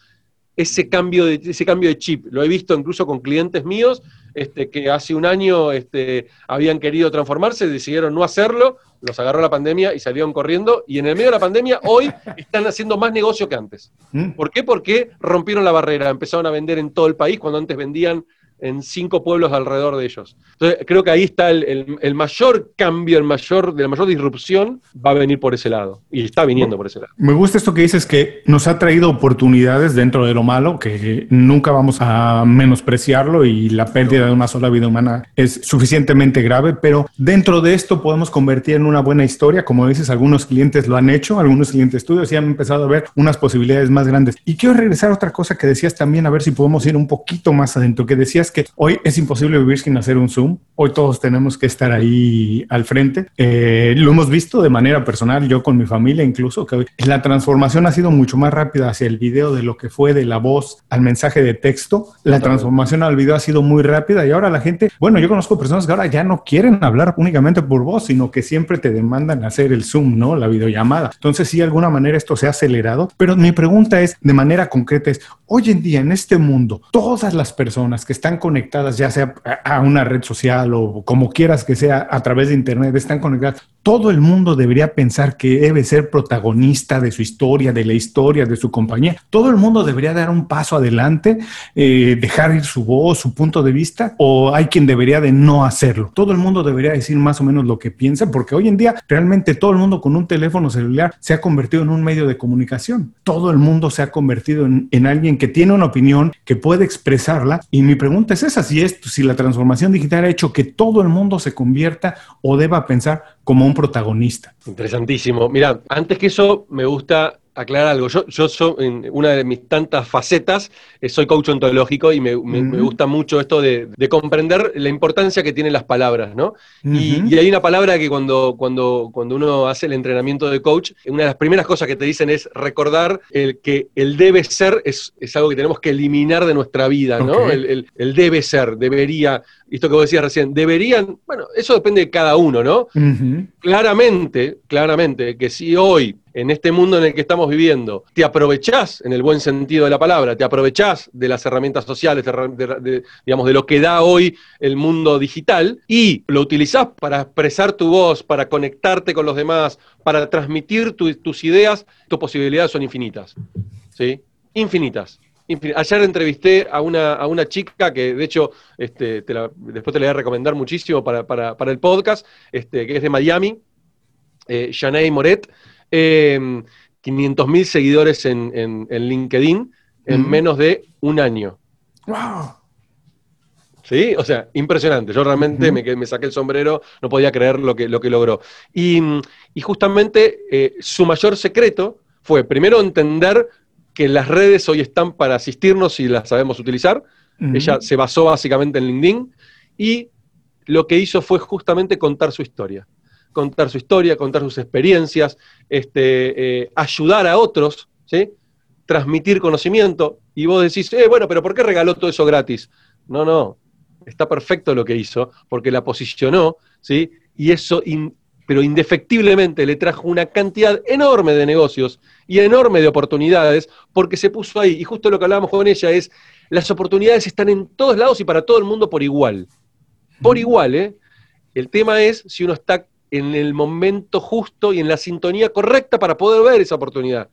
ese cambio de, ese cambio de chip. Lo he visto incluso con clientes míos este, que hace un año este, habían querido transformarse, decidieron no hacerlo, los agarró la pandemia y salieron corriendo. Y en el medio de la pandemia, hoy están haciendo más negocio que antes. ¿Mm? ¿Por qué? Porque rompieron la barrera, empezaron a vender en todo el país cuando antes vendían en cinco pueblos alrededor de ellos. Entonces, creo que ahí está el, mayor cambio, el mayor, de la mayor disrupción, va a venir por ese lado. Y está viniendo por ese lado. Me gusta esto que dices, que nos ha traído oportunidades dentro de lo malo, que nunca vamos a menospreciarlo y la pérdida de una sola vida humana es suficientemente grave, pero dentro de esto podemos convertir en una buena historia. Como dices, algunos clientes lo han hecho, algunos clientes tuyos y han empezado a ver unas posibilidades más grandes. Y quiero regresar a otra cosa que decías también, a ver si podemos ir un poquito más adentro, que decías es que hoy es imposible vivir sin hacer un Zoom. Hoy todos tenemos que estar ahí al frente. Eh, lo hemos visto de manera personal, yo con mi familia incluso, que la transformación ha sido mucho más rápida hacia el video de lo que fue de la voz al mensaje de texto. La transformación al video ha sido muy rápida y ahora la gente, bueno, yo conozco personas que ahora ya no quieren hablar únicamente por voz, sino que siempre te demandan hacer el Zoom, ¿no? La videollamada. Entonces, sí, de alguna manera esto se ha acelerado, pero mi pregunta es, de manera concreta, es, hoy en día en este mundo, todas las personas que están conectadas, ya sea a una red social o como quieras que sea a través de Internet, están conectadas, todo el mundo debería pensar que debe ser protagonista de su historia, de la historia de su compañía. Todo el mundo debería dar un paso adelante, eh, dejar ir su voz, su punto de vista, o hay quien debería de no hacerlo. Todo el mundo debería decir más o menos lo que piensa, porque hoy en día realmente todo el mundo con un teléfono celular se ha convertido en un medio de comunicación. Todo el mundo se ha convertido en, en alguien que tiene una opinión, que puede expresarla. Y mi pregunta es esa, si, esto, si la transformación digital ha hecho que todo el mundo se convierta o deba pensar como un protagonista. Interesantísimo. Mira, antes que eso, me gusta aclarar algo. Yo, yo soy, en una de mis tantas facetas, eh, soy coach ontológico y me, gusta mucho esto de, comprender la importancia que tienen las palabras, ¿no? y, hay una palabra que cuando, cuando, cuando uno hace el entrenamiento de coach, una de las primeras cosas que te dicen es recordar el, que el debe ser es, algo que tenemos que eliminar de nuestra vida, ¿no? El, debe ser, debería, esto que vos decías recién, deberían, bueno, eso depende de cada uno, ¿no? Claramente, claramente, que si hoy en este mundo en el que estamos viviendo, te aprovechás, en el buen sentido de la palabra, te aprovechás de las herramientas sociales, digamos, de lo que da hoy el mundo digital y lo utilizás para expresar tu voz, para conectarte con los demás, para transmitir tus ideas, tus posibilidades son infinitas. ¿Sí? Infinitas. Ayer entrevisté a una, a una chica que, de hecho, este, después te la voy a recomendar muchísimo para, el podcast, este, que es de Miami, eh, Moret, 500 em, mil seguidores en, LinkedIn en menos de un año. ¡Wow! ¿Sí? O sea, impresionante. Yo realmente me, saqué el sombrero, no podía creer lo que, lo que logró. Y, justamente eh, su mayor secreto fue, primero, entender que las redes hoy están para asistirnos y las sabemos utilizar. Ella se basó básicamente en LinkedIn y lo que hizo fue justamente contar su historia contar su historia, contar sus experiencias, este, eh, ayudar a otros, ¿sí? transmitir conocimiento, y vos decís, eh, bueno, pero ¿por qué regaló todo eso gratis? No, no, está perfecto lo que hizo, porque la posicionó, ¿sí? y eso, pero indefectiblemente le trajo una cantidad enorme de negocios y enorme de oportunidades, porque se puso ahí, y justo lo que hablábamos con ella es, las oportunidades están en todos lados y para todo el mundo por igual. Por igual, ¿eh? El tema es si uno está en el momento justo y en la sintonía correcta para poder ver esa oportunidad.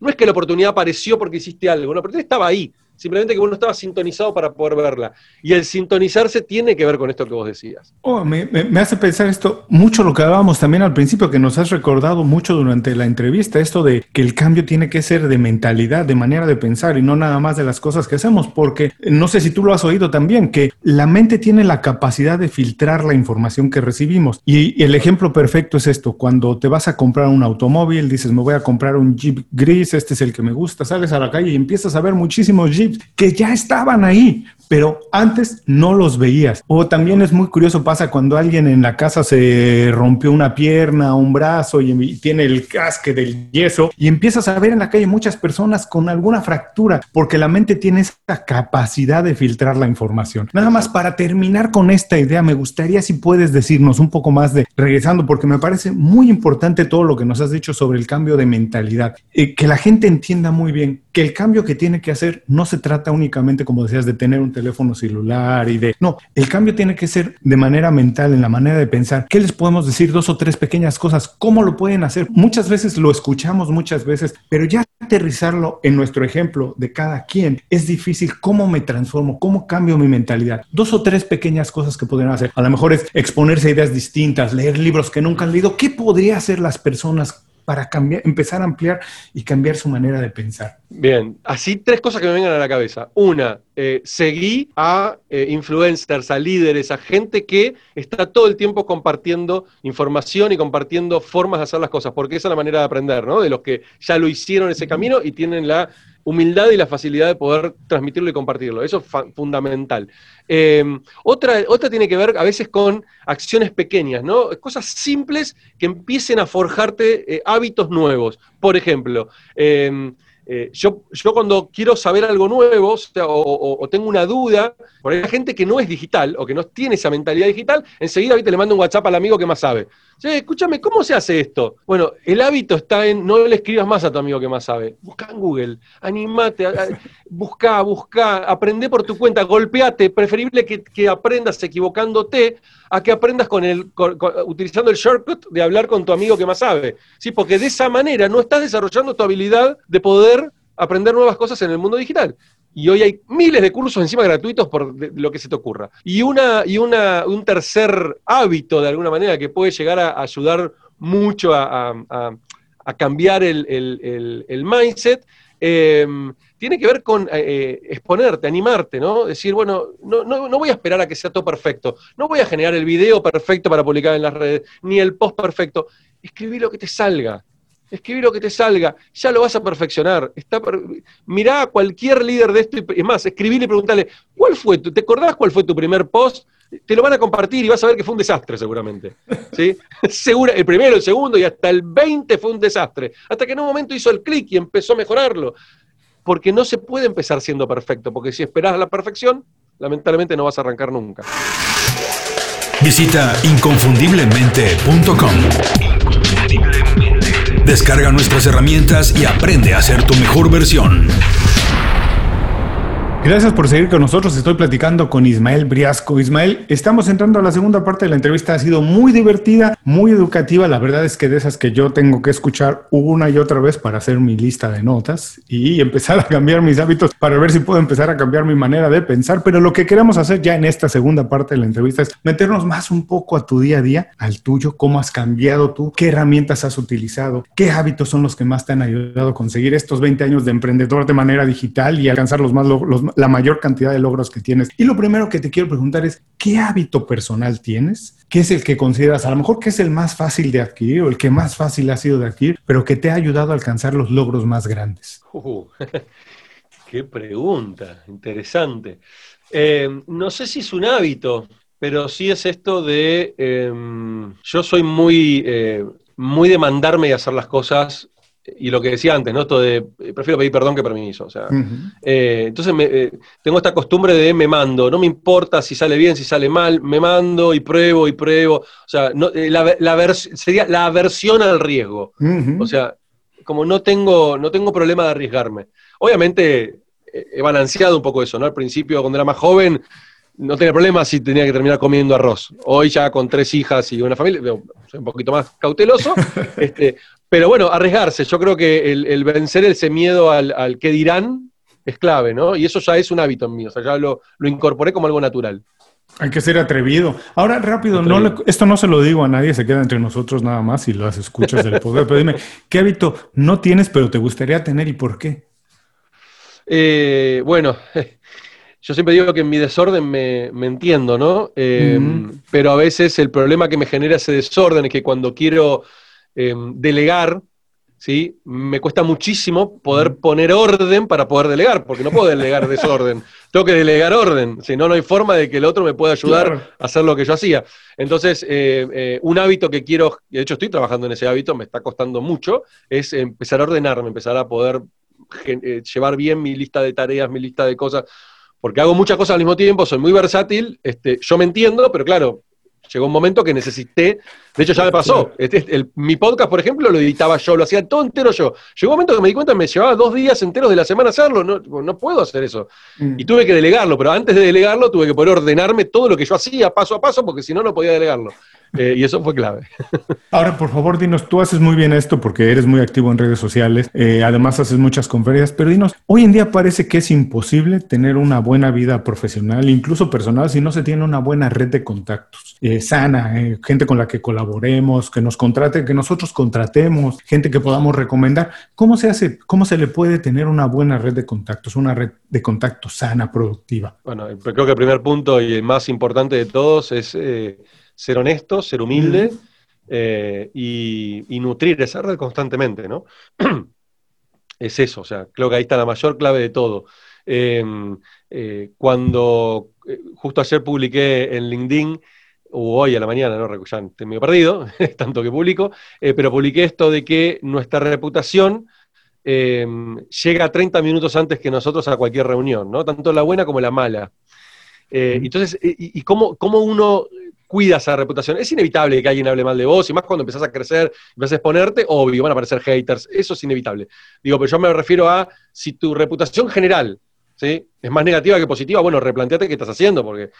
No es que la oportunidad apareció porque hiciste algo, la oportunidad estaba ahí simplemente que uno estaba sintonizado para poder verla. Y el sintonizarse tiene que ver con esto que vos decías. Oh, me, hace pensar esto mucho lo que hablábamos también al principio, que nos has recordado mucho durante la entrevista, esto de que el cambio tiene que ser de mentalidad, de manera de pensar y no nada más de las cosas que hacemos, porque no sé si tú lo has oído también, que la mente tiene la capacidad de filtrar la información que recibimos. Y el ejemplo perfecto es esto, cuando te vas a comprar un automóvil, dices, me voy a comprar un Jeep gris, este es el que me gusta, sales a la calle y empiezas a ver muchísimos Que ya estaban ahí, pero antes no los veías. O también es muy curioso, pasa cuando alguien en la casa se rompió una pierna, un brazo y tiene el casque del yeso y empiezas a ver en la calle muchas personas con alguna fractura, porque la mente tiene esa capacidad de filtrar la información. Nada más para terminar con esta idea, me gustaría si puedes decirnos un poco más de, regresando, porque me parece muy importante todo lo que nos has dicho sobre el cambio de mentalidad, eh, que la gente entienda muy bien que el cambio que tiene que hacer no se trata únicamente, como decías, de tener un teléfono celular y de... No, el cambio tiene que ser de manera mental, en la manera de pensar. ¿Qué les podemos decir? Dos o tres pequeñas cosas. ¿Cómo lo pueden hacer? Muchas veces lo escuchamos, muchas veces, pero ya aterrizarlo en nuestro ejemplo de cada quien es difícil. ¿Cómo me transformo? ¿Cómo cambio mi mentalidad? Dos o tres pequeñas cosas que podrían hacer. A lo mejor es exponerse a ideas distintas, leer libros que nunca han leído. ¿Qué podría hacer las personas para cambiar, empezar a ampliar y cambiar su manera de pensar. Bien, así tres cosas que me vengan a la cabeza. Una, eh, seguí a eh, influencers, a líderes, a gente que está todo el tiempo compartiendo información y compartiendo formas de hacer las cosas, porque esa es la manera de aprender, ¿no? De los que ya lo hicieron ese camino y tienen la humildad y la facilidad de poder transmitirlo y compartirlo. Eso es fundamental. Eh, otra, otra tiene que ver a veces con acciones pequeñas, ¿no? Cosas simples que empiecen a forjarte eh, hábitos nuevos. Por ejemplo, eh, eh, yo, yo cuando quiero saber algo nuevo o, tengo una duda, por hay gente que no es digital o que no tiene esa mentalidad digital, enseguida le mando un WhatsApp al amigo que más sabe. escúchame, ¿cómo se hace esto? Bueno, el hábito está en no le escribas más a tu amigo que más sabe. Busca en Google, animate, busca, busca, aprende por tu cuenta, golpeate, preferible que, aprendas equivocándote a que aprendas con el, utilizando el shortcut de hablar con tu amigo que más sabe. ¿Sí? Porque de esa manera no estás desarrollando tu habilidad de poder aprender nuevas cosas en el mundo digital. Y hoy hay miles de cursos encima gratuitos por lo que se te ocurra. Y, una, y una, un tercer hábito, de alguna manera, que puede llegar a ayudar mucho a, cambiar el, mindset, em, tiene que ver con eh, eh, exponerte, animarte, ¿no? Decir, bueno, no, no, voy a esperar a que sea todo perfecto, no voy a generar el video perfecto para publicar en las redes, ni el post perfecto. Escribí lo que te salga, escribí lo que te salga, ya lo vas a perfeccionar. Está Mirá a cualquier líder de esto y más, escribile y preguntale, ¿cuál fue tu, ¿te acordás cuál fue tu primer post? Te lo van a compartir y vas a ver que fue un desastre seguramente. ¿sí? Segura, el primero, el segundo y hasta el 20 fue un desastre. Hasta que en un momento hizo el clic y empezó a mejorarlo. Porque no se puede empezar siendo perfecto, porque si esperas la perfección, lamentablemente no vas a arrancar nunca. Visita inconfundiblemente.com. Descarga nuestras herramientas y aprende a ser tu mejor versión. Gracias por seguir con nosotros. Estoy platicando con Ismael Briasco. Ismael, estamos entrando a la segunda parte de la entrevista. Ha sido muy divertida, muy educativa. La verdad es que de esas que yo tengo que escuchar una y otra vez para hacer mi lista de notas y empezar a cambiar mis hábitos para ver si puedo empezar a cambiar mi manera de pensar. Pero lo que queremos hacer ya en esta segunda parte de la entrevista es meternos más un poco a tu día a día, al tuyo, cómo has cambiado tú, qué herramientas has utilizado, qué hábitos son los que más te han ayudado a conseguir estos 20 años de emprendedor de manera digital y alcanzar los más los, la mayor cantidad de logros que tienes. Y lo primero que te quiero preguntar es, ¿qué hábito personal tienes? ¿Qué es el que consideras a lo mejor que es el más fácil de adquirir o el que más fácil ha sido de adquirir, pero que te ha ayudado a alcanzar los logros más grandes? Uh, qué pregunta, interesante. Eh, no sé si es un hábito, pero sí es esto de, em, yo soy muy, eh, muy de mandarme y hacer las cosas y lo que decía antes, ¿no? Esto de eh, prefiero pedir perdón que permiso. O sea, eh, entonces eh, tengo esta costumbre de me mando, no me importa si sale bien, si sale mal, me mando y pruebo y pruebo. O sea, la, sería la aversión al riesgo. O sea, como no tengo, no tengo problema de arriesgarme. Obviamente he balanceado un poco eso, ¿no? Al principio, cuando era más joven, no tenía problema si tenía que terminar comiendo arroz. Hoy ya con tres hijas y una familia, soy un poquito más cauteloso, este, pero bueno, arriesgarse. Yo creo que el, vencer ese miedo al, al qué dirán es clave, ¿no? Y eso ya es un hábito en mí, o sea, ya lo, incorporé como algo natural. Hay que ser atrevido. Ahora, rápido, No esto no se lo digo a nadie, se queda entre nosotros nada más y las escuchas del poder. pero dime, ¿qué hábito no tienes pero te gustaría tener y por qué? Eh, bueno, yo siempre digo que en mi desorden me, entiendo, ¿no? Em, pero a veces el problema que me genera ese desorden es que cuando quiero em, delegar, ¿sí? Me cuesta muchísimo poder poner orden para poder delegar, porque no puedo delegar desorden. Tengo que delegar orden, si no, no hay forma de que el otro me pueda ayudar a hacer lo que yo hacía. Entonces, eh, eh, un hábito que quiero, de hecho estoy trabajando en ese hábito, me está costando mucho, es empezar a ordenarme, empezar a poder eh, llevar bien mi lista de tareas, mi lista de cosas porque hago muchas cosas al mismo tiempo, soy muy versátil, este, yo me entiendo, pero claro, llegó un momento que necesité, de hecho ya me pasó, este, mi podcast, por ejemplo, lo editaba yo, lo hacía todo entero yo. Llegó un momento que me di cuenta que me llevaba dos días enteros de la semana hacerlo, no, no puedo hacer eso. Mm. Y tuve que delegarlo, pero antes de delegarlo tuve que poder ordenarme todo lo que yo hacía paso a paso, porque si no, no podía delegarlo. Eh, y eso fue clave. Ahora, por favor, dinos, tú haces muy bien esto porque eres muy activo en redes sociales, eh, además haces muchas conferencias, pero dinos, hoy en día parece que es imposible tener una buena vida profesional, incluso personal, si no se tiene una buena red de contactos, eh, sana, gente con la que colaboremos, que nos contrate, que nosotros contratemos, gente que podamos recomendar. ¿Cómo se hace, cómo se le puede tener una buena red de contactos, una red de contactos sana, productiva? Bueno, creo que el primer punto y el más importante de todos es ser honesto, ser humilde eh, y, nutrir esa red constantemente, ¿no? es eso, o sea, creo que ahí está la mayor clave de todo. Em, eh, cuando eh, justo ayer publiqué en LinkedIn, o hoy a la mañana, no ya estoy medio perdido, tanto que publico, pero publiqué esto de que nuestra reputación em, llega 30 minutos antes que nosotros a cualquier reunión, ¿no? Tanto la buena como la mala. entonces, y, cómo, cómo, uno cuida esa reputación. Es inevitable que alguien hable mal de vos, y más cuando empezás a crecer, empezás a exponerte, obvio, van a aparecer haters, eso es inevitable. Digo, pero yo me refiero a si tu reputación general ¿sí? es más negativa que positiva, bueno, replanteate qué estás haciendo, porque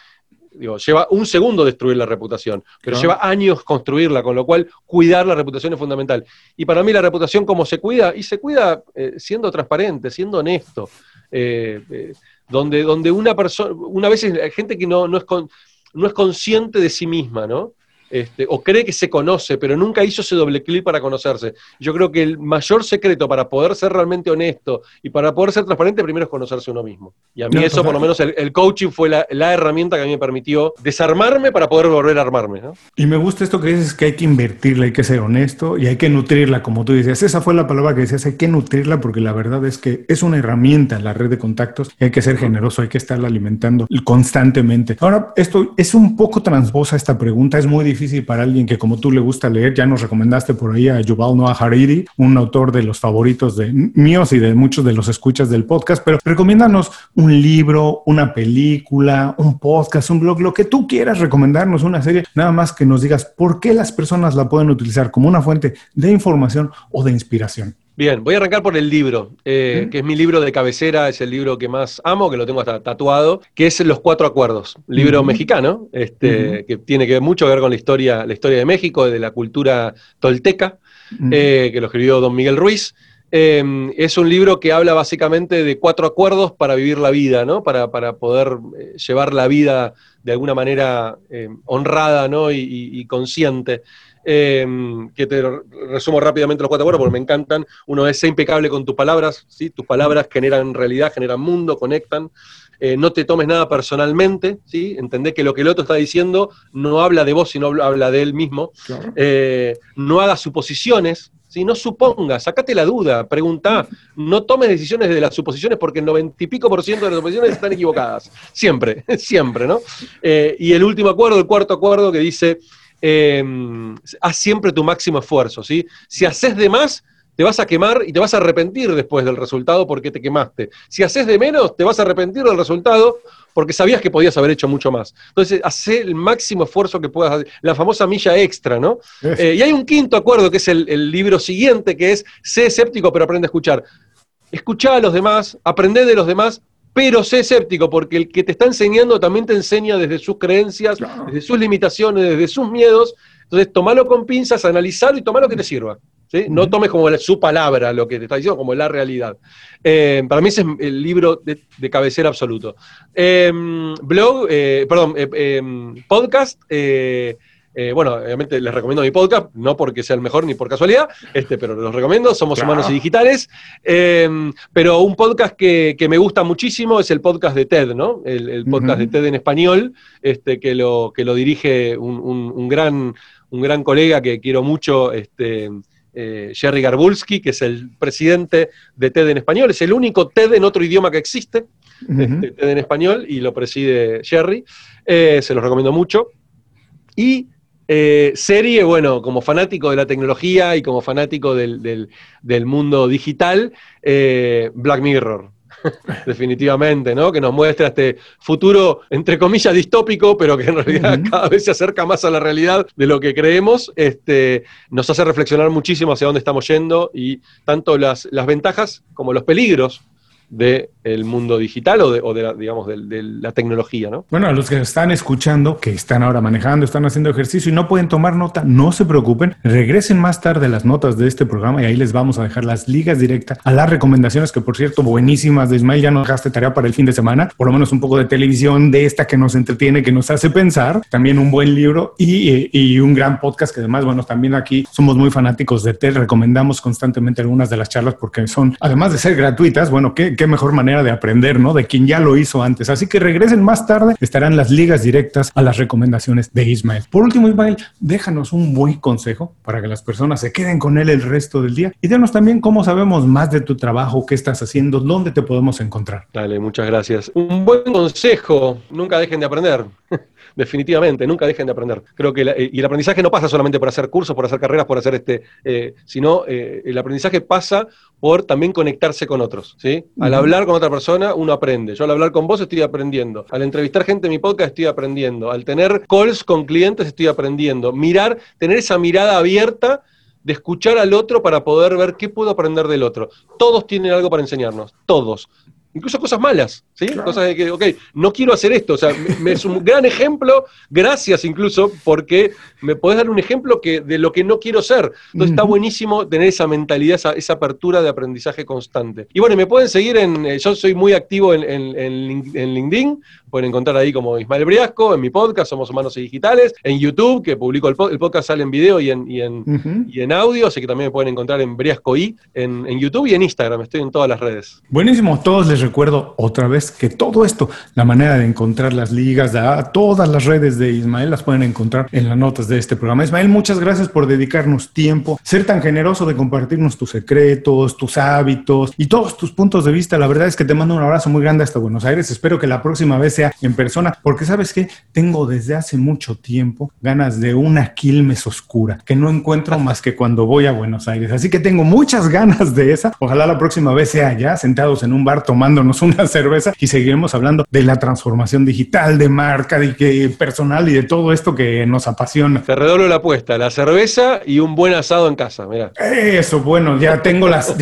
digo, lleva un segundo destruir la reputación, pero lleva años construirla, con lo cual cuidar la reputación es fundamental. Y para mí la reputación, ¿cómo se cuida? Y se cuida eh, siendo transparente, siendo honesto. Eh, eh, donde, donde una persona, una vez hay gente que no, no es con, no es consciente de sí misma, ¿no? Este, o cree que se conoce, pero nunca hizo ese doble clic para conocerse. Yo creo que el mayor secreto para poder ser realmente honesto y para poder ser transparente, primero es conocerse uno mismo. Y a mí eso, por lo menos, el, coaching fue la, herramienta que a mí me permitió desarmarme para poder volver a armarme. Y me gusta esto que dices, que hay que invertirla, hay que ser honesto y hay que nutrirla, como tú decías. Esa fue la palabra que decías, hay que nutrirla porque la verdad es que es una herramienta en la red de contactos y hay que ser generoso, hay que estarla alimentando constantemente. Ahora, esto es un poco transvosa esta pregunta, es muy difícil difícil para alguien que como tú le gusta leer. Ya nos recomendaste por ahí a Yuval Noah Hariri, un autor de los favoritos de míos y de muchos de los escuchas del podcast, pero recomiéndanos un libro, una película, un podcast, un blog, lo que tú quieras recomendarnos, una serie, nada más que nos digas por qué las personas la pueden utilizar como una fuente de información o de inspiración. Bien, voy a arrancar por el libro, eh, que es mi libro de cabecera, es el libro que más amo, que lo tengo hasta tatuado, que es Los Cuatro Acuerdos, libro mexicano, este, que tiene que ver mucho que ver con la historia, la historia de México, de la cultura tolteca, eh, que lo escribió don Miguel Ruiz. Em, es un libro que habla básicamente de cuatro acuerdos para vivir la vida, ¿no? Para, poder eh, llevar la vida de alguna manera honrada ¿no? y consciente. Em, que te resumo rápidamente los cuatro acuerdos porque me encantan. Uno es ser impecable con tus palabras, ¿sí? tus palabras generan realidad, generan mundo, conectan. Eh, no te tomes nada personalmente, ¿sí? entendé que lo que el otro está diciendo no habla de vos, sino habla de él mismo. Eh, no hagas suposiciones, ¿sí? no supongas, sacate la duda, pregunta, no tomes decisiones de las suposiciones porque el noventa y pico por ciento de las suposiciones están equivocadas. Siempre, siempre, ¿no? Eh, y el último acuerdo, el cuarto acuerdo que dice eh, haz siempre tu máximo esfuerzo, ¿sí? Si haces de más, te vas a quemar y te vas a arrepentir después del resultado porque te quemaste. Si haces de menos, te vas a arrepentir del resultado porque sabías que podías haber hecho mucho más. Entonces, haz el máximo esfuerzo que puedas hacer, la famosa milla extra, ¿no? Eh, y hay un quinto acuerdo que es el, el, libro siguiente, que es sé escéptico pero aprende a escuchar. Escuchá a los demás, aprende de los demás, pero sé escéptico, porque el que te está enseñando también te enseña desde sus creencias, desde sus limitaciones, desde sus miedos. Entonces, tomalo con pinzas, analizalo y tomalo que te sirva. ¿sí? No tomes como su palabra lo que te está diciendo, como la realidad. Eh, para mí ese es el libro de, cabecera absoluto. Em, blog, eh, perdón, eh, podcast. Eh, bueno, obviamente les recomiendo mi podcast, no porque sea el mejor ni por casualidad, este, pero los recomiendo, Somos Humanos y Digitales. Em, pero un podcast que, me gusta muchísimo es el podcast de TED, ¿no? El, podcast de TED en español, este, que, lo, que lo dirige un, gran, un gran colega que quiero mucho, este, eh, Jerry Garbulski, que es el presidente de TED en español. Es el único TED en otro idioma que existe, este, TED en español, y lo preside Jerry. Eh, se los recomiendo mucho. Y eh, serie, bueno, como fanático de la tecnología y como fanático del, mundo digital, eh, Black Mirror. Definitivamente, ¿no? Que nos muestra este futuro, entre comillas, distópico, pero que en realidad cada vez se acerca más a la realidad de lo que creemos. Este, nos hace reflexionar muchísimo hacia dónde estamos yendo y tanto las, las ventajas como los peligros del mundo digital o de, de la, digamos, de, tecnología, ¿no? Bueno, a los que están escuchando, que están ahora manejando, están haciendo ejercicio y no pueden tomar nota, no se preocupen, regresen más tarde las notas de este programa y ahí les vamos a dejar las ligas directas a las recomendaciones que, por cierto, buenísimas de Ismael, ya nos dejaste tarea para el fin de semana, por lo menos un poco de televisión de esta que nos entretiene, que nos hace pensar, también un buen libro y, y un gran podcast que además, bueno, también aquí somos muy fanáticos de TED, recomendamos constantemente algunas de las charlas porque son, además de ser gratuitas, bueno, ¿qué, qué mejor manera de aprender, ¿no? De quien ya lo hizo antes. Así que regresen más tarde, estarán las ligas directas a las recomendaciones de Ismael. Por último, Ismael, déjanos un buen consejo para que las personas se queden con él el resto del día y dénos también cómo sabemos más de tu trabajo, qué estás haciendo, dónde te podemos encontrar. Dale, muchas gracias. Un buen consejo, nunca dejen de aprender. definitivamente, nunca dejen de aprender. Creo que y el aprendizaje no pasa solamente por hacer cursos, por hacer carreras, por hacer este, eh, sino eh, el aprendizaje pasa por también conectarse con otros, ¿sí? Al hablar con otra persona, uno aprende. Yo al hablar con vos estoy aprendiendo. Al entrevistar gente en mi podcast estoy aprendiendo. Al tener calls con clientes estoy aprendiendo. Mirar, tener esa mirada abierta de escuchar al otro para poder ver qué puedo aprender del otro. Todos tienen algo para enseñarnos, todos incluso cosas malas, ¿sí? Cosas de que, ok, no quiero hacer esto, o sea, me, es un gran ejemplo, gracias incluso, porque me podés dar un ejemplo que, de lo que no quiero ser. Entonces está buenísimo tener esa mentalidad, esa, apertura de aprendizaje constante. Y bueno, me pueden seguir en, eh, yo soy muy activo en, en, LinkedIn, pueden encontrar ahí como Ismael Briasco, en mi podcast, Somos Humanos y Digitales, en YouTube, que publico el, podcast, sale en video y en, y en, y en audio, así que también me pueden encontrar en Briasco I, en, en YouTube y en Instagram, estoy en todas las redes. Buenísimo, todos les recuerdo otra vez que todo esto, la manera de encontrar las ligas, todas las redes de Ismael las pueden encontrar en las notas de este programa. Ismael, muchas gracias por dedicarnos tiempo, ser tan generoso de compartirnos tus secretos, tus hábitos y todos tus puntos de vista. La verdad es que te mando un abrazo muy grande hasta Buenos Aires. Espero que la próxima vez sea en persona, porque sabes que tengo desde hace mucho tiempo ganas de una Quilmes oscura que no encuentro más que cuando voy a Buenos Aires. Así que tengo muchas ganas de esa. Ojalá la próxima vez sea allá, sentados en un bar tomando una cerveza y seguiremos hablando de la transformación digital, de marca, de que personal y de todo esto que nos apasiona. Te redoblo la apuesta, la cerveza y un buen asado en casa, mira. Eso, bueno, ya tengo las,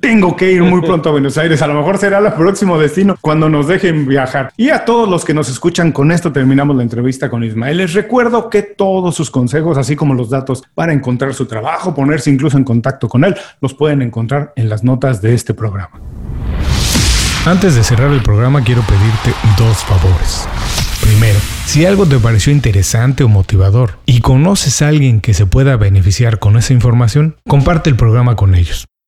tengo que ir muy pronto a Buenos Aires, a lo mejor será el próximo destino cuando nos dejen viajar. Y a todos los que nos escuchan, con esto terminamos la entrevista con Ismael. Les recuerdo que todos sus consejos, así como los datos para encontrar su trabajo, ponerse incluso en contacto con él, los pueden encontrar en las notas de este programa. Antes de cerrar el programa quiero pedirte dos favores. Primero, si algo te pareció interesante o motivador y conoces a alguien que se pueda beneficiar con esa información, comparte el programa con ellos.